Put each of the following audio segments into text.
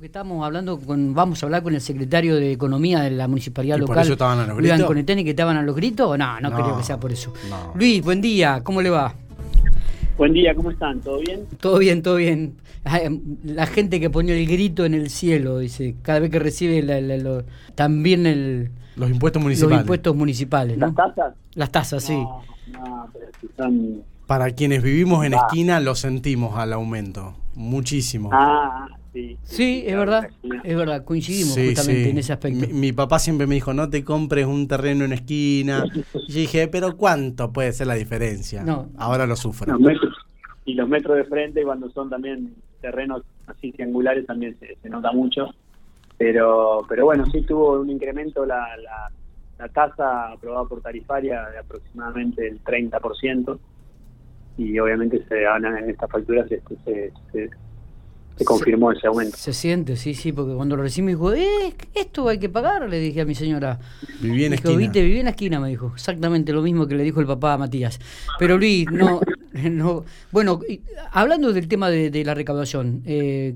que estamos hablando con, vamos a hablar con el secretario de Economía de la Municipalidad ¿Y Local. por eso estaban a los gritos? Que estaban a los gritos. No, no, No, creo que sea por eso. no. Luis, buen día, ¿cómo le va? Buen día, ¿cómo están? ¿Todo bien? Todo bien, todo bien. La gente que pone el grito en el cielo, dice, cada vez que recibe la- la- lo- también el, Los impuestos los municipales. impuestos municipales, ¿no? ¿Las tasas? Las tasas, sí. No, no, pero si son... Para quienes vivimos en Ah. esquina, lo sentimos al aumento. Muchísimo. Ah, sí. Sí, es verdad, es verdad, coincidimos Sí, justamente sí. en ese aspecto. Mi, mi papá siempre me dijo, no te compres un terreno en esquina. Y yo dije, pero ¿cuánto puede ser la diferencia? No. Ahora lo sufro. Los metros, y los metros de frente, cuando son también terrenos así triangulares, también se, se nota mucho. Pero pero bueno, sí tuvo un incremento la, la, la tasa aprobada por tarifaria de aproximadamente el 30%. Y obviamente se van en estas facturas se, se, se- se confirmó ese aumento. Se siente, sí, sí, porque cuando lo recibí me dijo, eh, esto hay que pagar, le dije a mi señora. Viví en dijo, esquina. viste, viví en la esquina, me dijo. Exactamente lo mismo que le dijo el papá a Matías. Pero Luis, no, no. Bueno, y, hablando del tema de, de la recaudación, eh,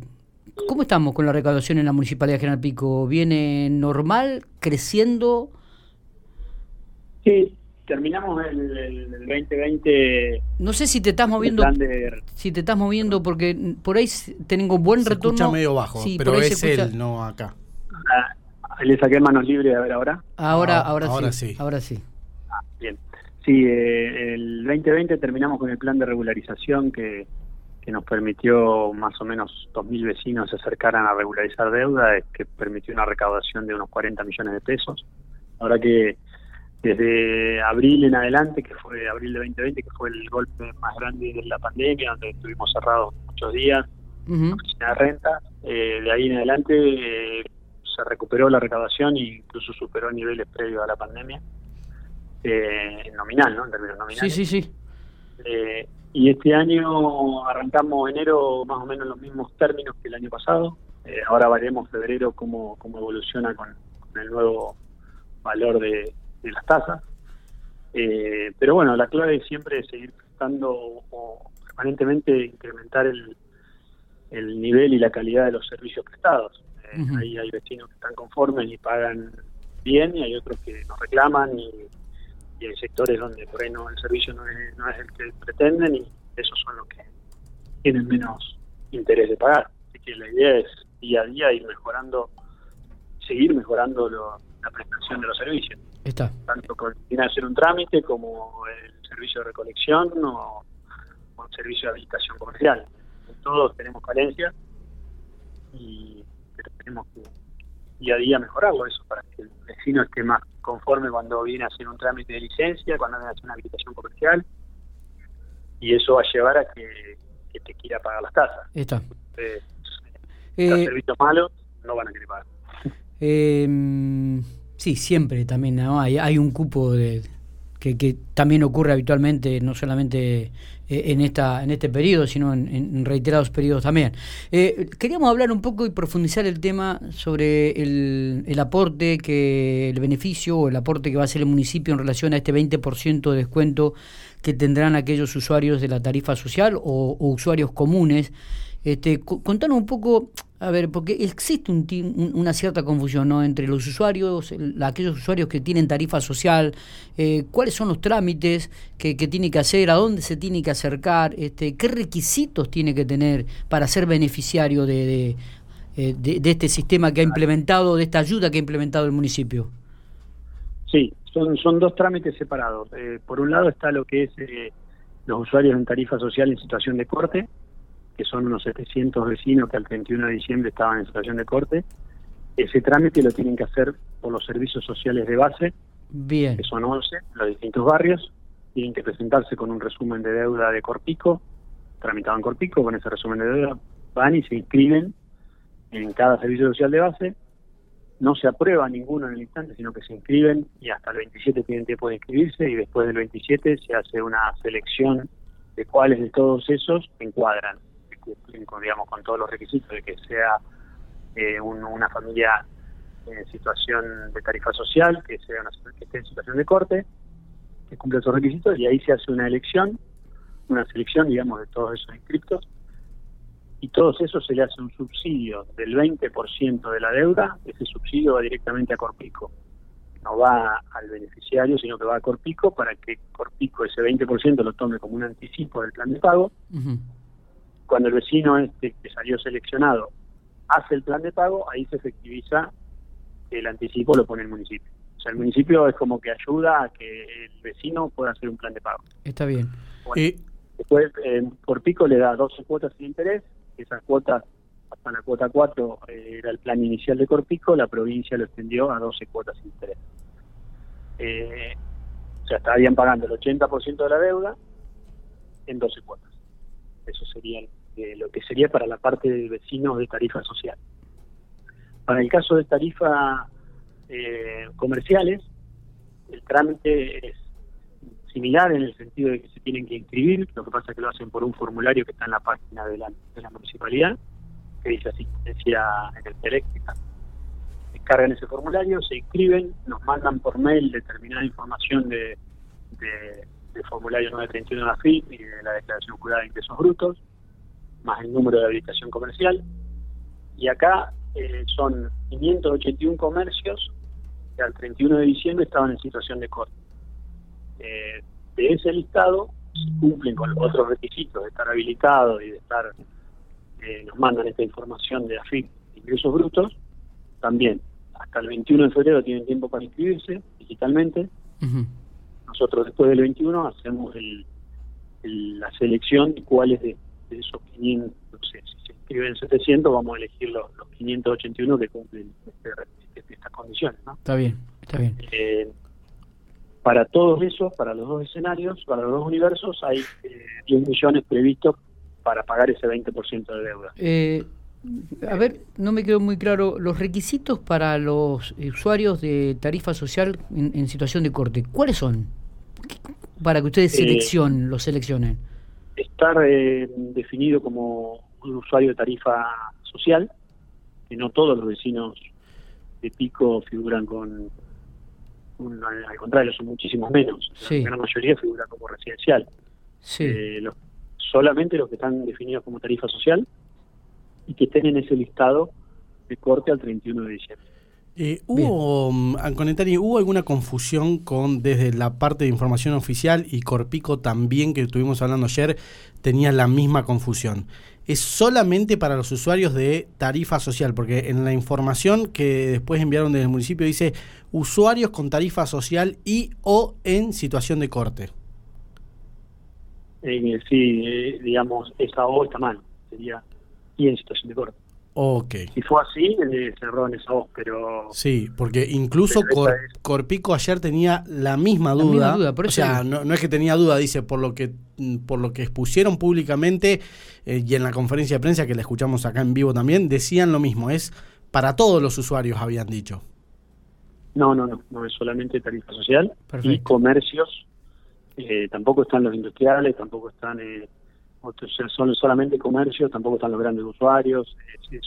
¿cómo estamos con la recaudación en la Municipalidad de General Pico? ¿Viene normal, creciendo? Sí, terminamos el, el- el 2020 No sé si te estás moviendo, de si te estás moviendo porque por ahí tengo buen Se retorno. escucha medio bajo, Sí, pero es escucha- él, no acá. Ah, le saqué manos libres a ver ahora. Ahora, Ah, ahora, ahora sí, sí. Ahora sí. Ah, bien. Sí, eh, el 2020 terminamos con el plan de regularización que, que nos permitió más o menos 2.000 vecinos se acercaran a regularizar deuda, que permitió una recaudación de unos 40 millones de pesos. Ahora que desde abril en adelante, que fue abril de 2020, que fue el golpe más grande de la pandemia, donde estuvimos cerrados muchos días, Ujú. oficina de renta. Eh, de ahí en adelante eh, se recuperó la recaudación e incluso superó niveles previos a la pandemia, eh, en nominal, ¿no? En términos Sí, nominales. sí, sí. Eh, y este año arrancamos enero más o menos en los mismos términos que el año pasado. Eh, ahora veremos febrero cómo, cómo evoluciona con, con el nuevo valor de, de las tasas. Eh, pero bueno, la clave siempre es seguir prestando o permanentemente incrementar el, el nivel y la calidad de los servicios prestados. Eh. Ahí hay vecinos que están conformes y pagan bien y hay otros que nos reclaman y, y hay sectores donde por ahí no, el servicio no es, no es el que pretenden y esos son los que tienen menos interés de pagar. Así que la idea es día a día ir mejorando, seguir mejorando lo- la prestación de los servicios Está. tanto con viene a hacer un trámite como el servicio de recolección o, o el servicio de habilitación comercial. Todos tenemos carencias y pero tenemos que día a día mejorarlo eso para que el vecino esté más conforme cuando viene a hacer un trámite de licencia, cuando viene a hacer una habilitación comercial y eso va a llevar a que, que te quiera pagar las tasas. Está. Entonces, Eh, los servicios malos no van a querer pagar. Eh, sí, siempre también ¿no? hay, hay un cupo de que, que también ocurre habitualmente, no solamente eh, en esta en este periodo, sino en, reiterados periodos también. Eh, queríamos hablar un poco y profundizar el tema sobre el, el aporte, que el beneficio o el aporte que va a hacer el municipio en relación a este 20% de descuento que tendrán aquellos usuarios de la tarifa social o, o usuarios comunes. Este, contanos un poco, a ver, porque existe un un- una cierta confusión ¿no? entre los usuarios, el- aquellos usuarios que tienen tarifa social, eh, cuáles son los trámites que, que tiene que hacer, a dónde se tiene que acercar, este, qué requisitos tiene que tener para ser beneficiario de, de, eh, de- de este sistema que ha implementado, de esta ayuda que ha implementado el municipio. Sí, son, son dos trámites separados. Eh, por un lado está lo que es eh, los usuarios en tarifa social en situación de corte, que son unos 700 vecinos que al 31 de diciembre estaban en situación de corte. Ese trámite lo tienen que hacer por los servicios sociales de base, Bien, que son 11, en los distintos barrios. Tienen que presentarse con un resumen de deuda de Corpico, tramitado en Corpico, con ese resumen de deuda van y se inscriben en cada servicio social de base. No se aprueba ninguno en el instante, sino que se inscriben y hasta el 27 tienen tiempo de inscribirse y después del 27 se hace una selección de cuáles de todos esos encuadran, con, digamos, con todos los requisitos de que sea eh, un- una familia en situación de tarifa social, que sea una, que esté en situación de corte, que cumpla esos requisitos y ahí se hace una elección, una selección, digamos, de todos esos inscriptos y todos esos se le hace un subsidio del 20% de la deuda, ese subsidio va directamente a Corpico. No va al beneficiario, sino que va a Corpico para que Corpico ese 20% lo tome como un anticipo del plan de pago. Cuando el vecino este que salió seleccionado hace el plan de pago, ahí se efectiviza el anticipo, lo pone el municipio. O sea, el municipio es como que ayuda a que el vecino pueda hacer un plan de pago. Está bien. Después, eh, Corpico le da 12 cuotas sin interés esas cuotas, hasta la cuota 4 eh, era el plan inicial de Corpico, la provincia lo extendió a 12 cuotas sin interés. Eh, o sea, estarían pagando el 80% de la deuda en 12 cuotas. Eso sería eh, lo que sería para la parte del vecino de tarifa social. Para el caso de tarifas comerciales, el trámite es similar en el sentido de que se tienen que inscribir, lo que pasa es que lo hacen por un formulario que está en la página de la, de la municipalidad, que dice asistencia en el eléctrica. Descargan ese formulario, se inscriben, nos mandan por mail determinada información de, de, formulario 931 de la FIP y de la declaración jurada de ingresos brutos, más el número de habilitación comercial. Y acá eh, son 581 comercios que al 31 de diciembre estaban en situación de corte eh, de ese listado cumplen con los otros requisitos de estar habilitado y de estar, eh, nos mandan esta información de AFIP, ingresos brutos, también hasta el 21 de febrero tienen tiempo para inscribirse digitalmente. Nosotros después del 21 hacemos el, la selección de cuáles de, esos 500, no sé, si se inscriben 700, vamos a elegir los, 581 que cumplen este, estas condiciones. ¿no? Está bien, está bien. Eh, para todos esos, para los dos escenarios, para los dos universos, hay eh, 10 millones previstos para pagar ese 20% de deuda. Eh, a ver, no me quedó muy claro, los requisitos para los usuarios de tarifa social en, situación de corte, ¿cuáles son? Para que ustedes eh, seleccionen, los seleccionen. Estar eh, definido como un usuario de tarifa social, que no todos los vecinos de Pico figuran con al contrario, son muchísimos menos. La gran mayoría figura como residencial. Eh, solamente los que están definidos como tarifa social y que estén en ese listado de corte al 31 de diciembre. Eh, ¿Hubo, mm, Anconetari, hubo alguna confusión con desde la parte de información oficial y Corpico también, que estuvimos hablando ayer, tenía la misma confusión? ¿Es solamente para los usuarios de tarifa social? Porque en la información que después enviaron desde el municipio dice usuarios con tarifa social y o en situación de corte. Eh, sí, eh, digamos, esa O está mal, sería y en situación de corte. Ok. Si fue así, eh, se en esa voz, pero... Sí, porque incluso Corpico ayer tenía la misma duda. o sea, no, no, es que tenía duda, dice, por lo que por lo que expusieron públicamente eh, y en la conferencia de prensa que la escuchamos acá en vivo también, decían lo mismo, es para todos los usuarios, habían dicho. No, no, no, no es solamente tarifa social y comercios, eh, tampoco están los industriales, tampoco están... Eh, son solamente comercios, tampoco están los grandes usuarios,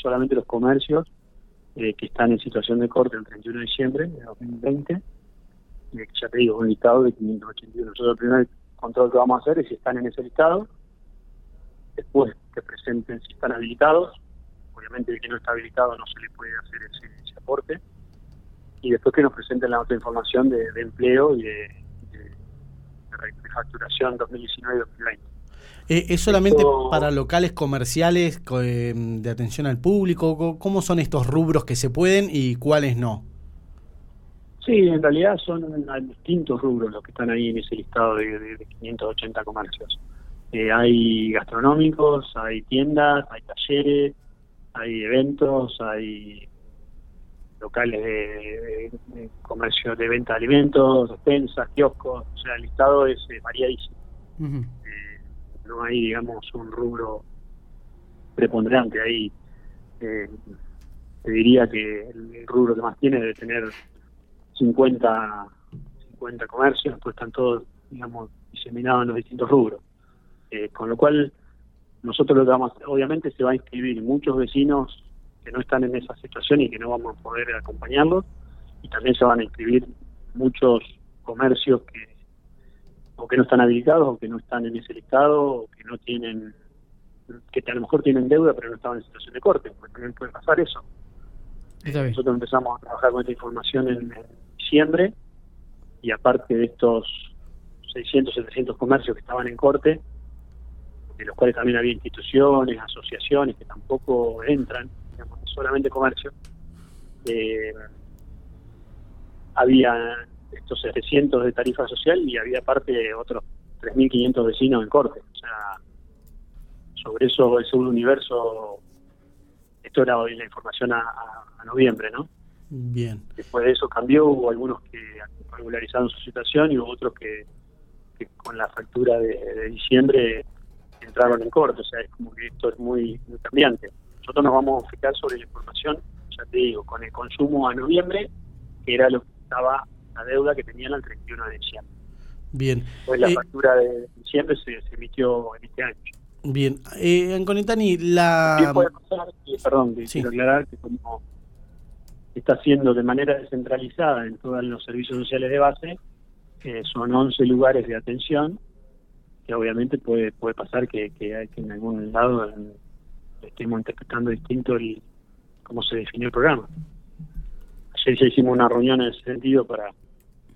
solamente los comercios eh, que están en situación de corte el 31 de diciembre de 2020. Y ya te digo, un listado de 581. Nosotros el primer control que vamos a hacer es si están en ese listado, después que presenten si están habilitados, obviamente el que no está habilitado no se le puede hacer ese, aporte, y después que nos presenten la otra información de, empleo y de, de, de facturación 2019-2020. Eh, ¿Es solamente para locales comerciales eh, de atención al público? ¿Cómo son estos rubros que se pueden y cuáles no? Sí, en realidad son distintos rubros los que están ahí en ese listado de, 580 comercios. Eh, hay gastronómicos, hay tiendas, hay talleres, hay eventos, hay locales de, comercio de venta de alimentos, despensas, kioscos, o sea, el listado es variadísimo no hay, digamos, un rubro preponderante ahí. Eh, te diría que el rubro que más tiene debe tener 50, 50 comercios, pues están todos, digamos, diseminados en los distintos rubros. Eh, con lo cual, nosotros lo que vamos a hacer, obviamente se va a inscribir muchos vecinos que no están en esa situación y que no vamos a poder acompañarlos, y también se van a inscribir muchos comercios que o que no están habilitados o que no están en ese listado o que no tienen que a lo mejor tienen deuda pero no estaban en situación de corte, porque también puede pasar eso. Nosotros empezamos a trabajar con esta información en, diciembre y aparte de estos 600, 700 comercios que estaban en corte, de los cuales también había instituciones, asociaciones que tampoco entran, digamos, solamente comercio, eh, había estos 700 de tarifa social y había aparte otros 3.500 vecinos en corte. O sea, sobre eso, ese universo, esto era la información a, noviembre, ¿no? Bien. Después de eso cambió, hubo algunos que regularizaron su situación y hubo otros que, con la factura de, diciembre entraron en corte. O sea, es como que esto es muy, muy cambiante. Nosotros nos vamos a fijar sobre la información, ya te digo, con el consumo a noviembre, que era lo que estaba la deuda que tenían al 31 de diciembre. Bien. Pues la eh, factura de diciembre se, emitió en este año. Bien. Eh, Anconetani, la... Puede pasar, perdón, quiero aclarar que como está haciendo de manera descentralizada en todos los servicios sociales de base, eh, son 11 lugares de atención, que obviamente puede puede pasar que, que, que en algún lado estemos interpretando distinto el, cómo se definió el programa. Ayer ya hicimos una reunión en ese sentido para,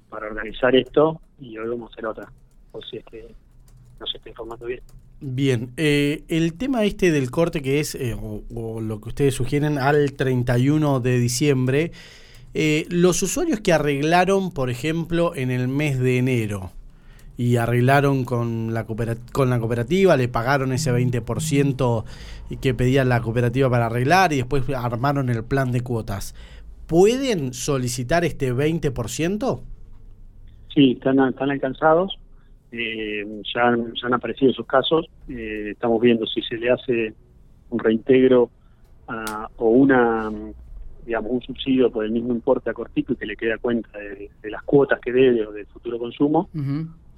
para organizar esto y hoy vamos a hacer otra, o si es que no se está informando bien. Bien, eh, el tema este del corte que es, eh, o, lo que ustedes sugieren, al 31 de diciembre, eh, los usuarios que arreglaron, por ejemplo, en el mes de enero y arreglaron con la, con la cooperativa, le pagaron ese 20% que pedía la cooperativa para arreglar y después armaron el plan de cuotas, ¿pueden solicitar este 20%? Sí, están, están alcanzados, eh, ya, han, ya han aparecido esos casos, eh, estamos viendo si se le hace un reintegro o una digamos un subsidio por el mismo importe a Cortico y que le queda cuenta de, las cuotas que debe o del futuro consumo,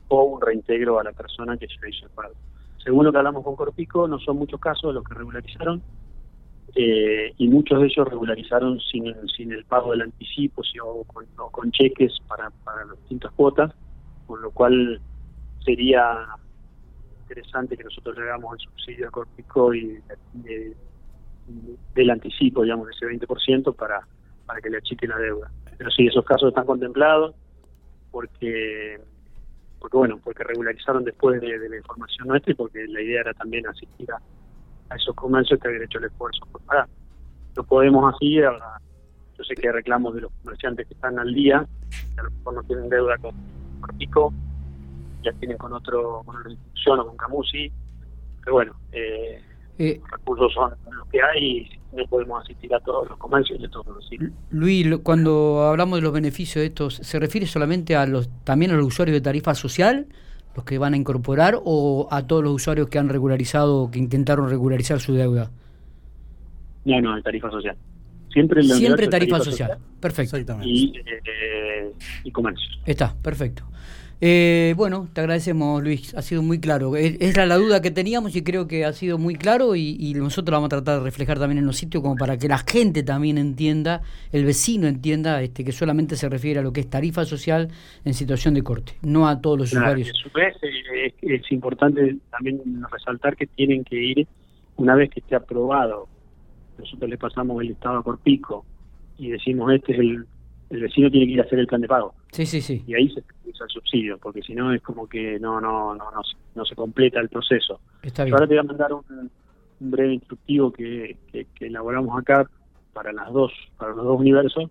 o un reintegro a la persona que se hizo el pago. Según lo que hablamos con Corpico, no son muchos casos los que regularizaron, eh, y muchos de ellos regularizaron sin, sin el pago del anticipo o, con, cheques para, para las distintas cuotas, con lo cual sería interesante que nosotros le hagamos el subsidio a Corpico y, del anticipo, digamos, de ese 20% para, para que le achique la deuda. Pero sí, esos casos están contemplados porque porque bueno, porque regularizaron después de, la información nuestra y porque la idea era también asistir a, esos comercios que habían hecho el esfuerzo por pagar. No podemos así, yo sé que hay reclamos de los comerciantes que están al día, que a lo mejor no tienen deuda con, Pico, ya tienen con otro, con otra institución o con Camusi, pero bueno, eh, eh, los recursos son los que hay y no podemos asistir a todos los comercios y a todos los sitios. Luis, cuando hablamos de los beneficios de estos, ¿se refiere solamente a los también a los usuarios de tarifa social, los que van a incorporar, o a todos los usuarios que han regularizado, que intentaron regularizar su deuda? No, no, tarifa social. Siempre, Siempre tarifa, social. Perfecto. Y, eh, y comercio. Está, perfecto. Eh, bueno, te agradecemos Luis, ha sido muy claro. Es, la, duda que teníamos y creo que ha sido muy claro y, nosotros lo vamos a tratar de reflejar también en los sitios como para que la gente también entienda, el vecino entienda este, que solamente se refiere a lo que es tarifa social en situación de corte, no a todos los usuarios. A su vez eh, es, importante también resaltar que tienen que ir, una vez que esté aprobado, nosotros le pasamos el estado a Corpico y decimos este es el el vecino tiene que ir a hacer el plan de pago. Sí, sí, sí. Y ahí se usa el subsidio, porque si no es como que no no no no, se completa el proceso. Está bien. Ahora te voy a mandar un, breve instructivo que, que, elaboramos acá para las dos para los dos universos,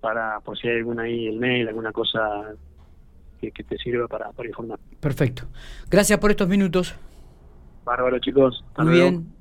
para por si hay alguna ahí el mail, alguna cosa que, te sirva para, para informar. Perfecto. Gracias por estos minutos. Bárbaro, chicos. Muy bien.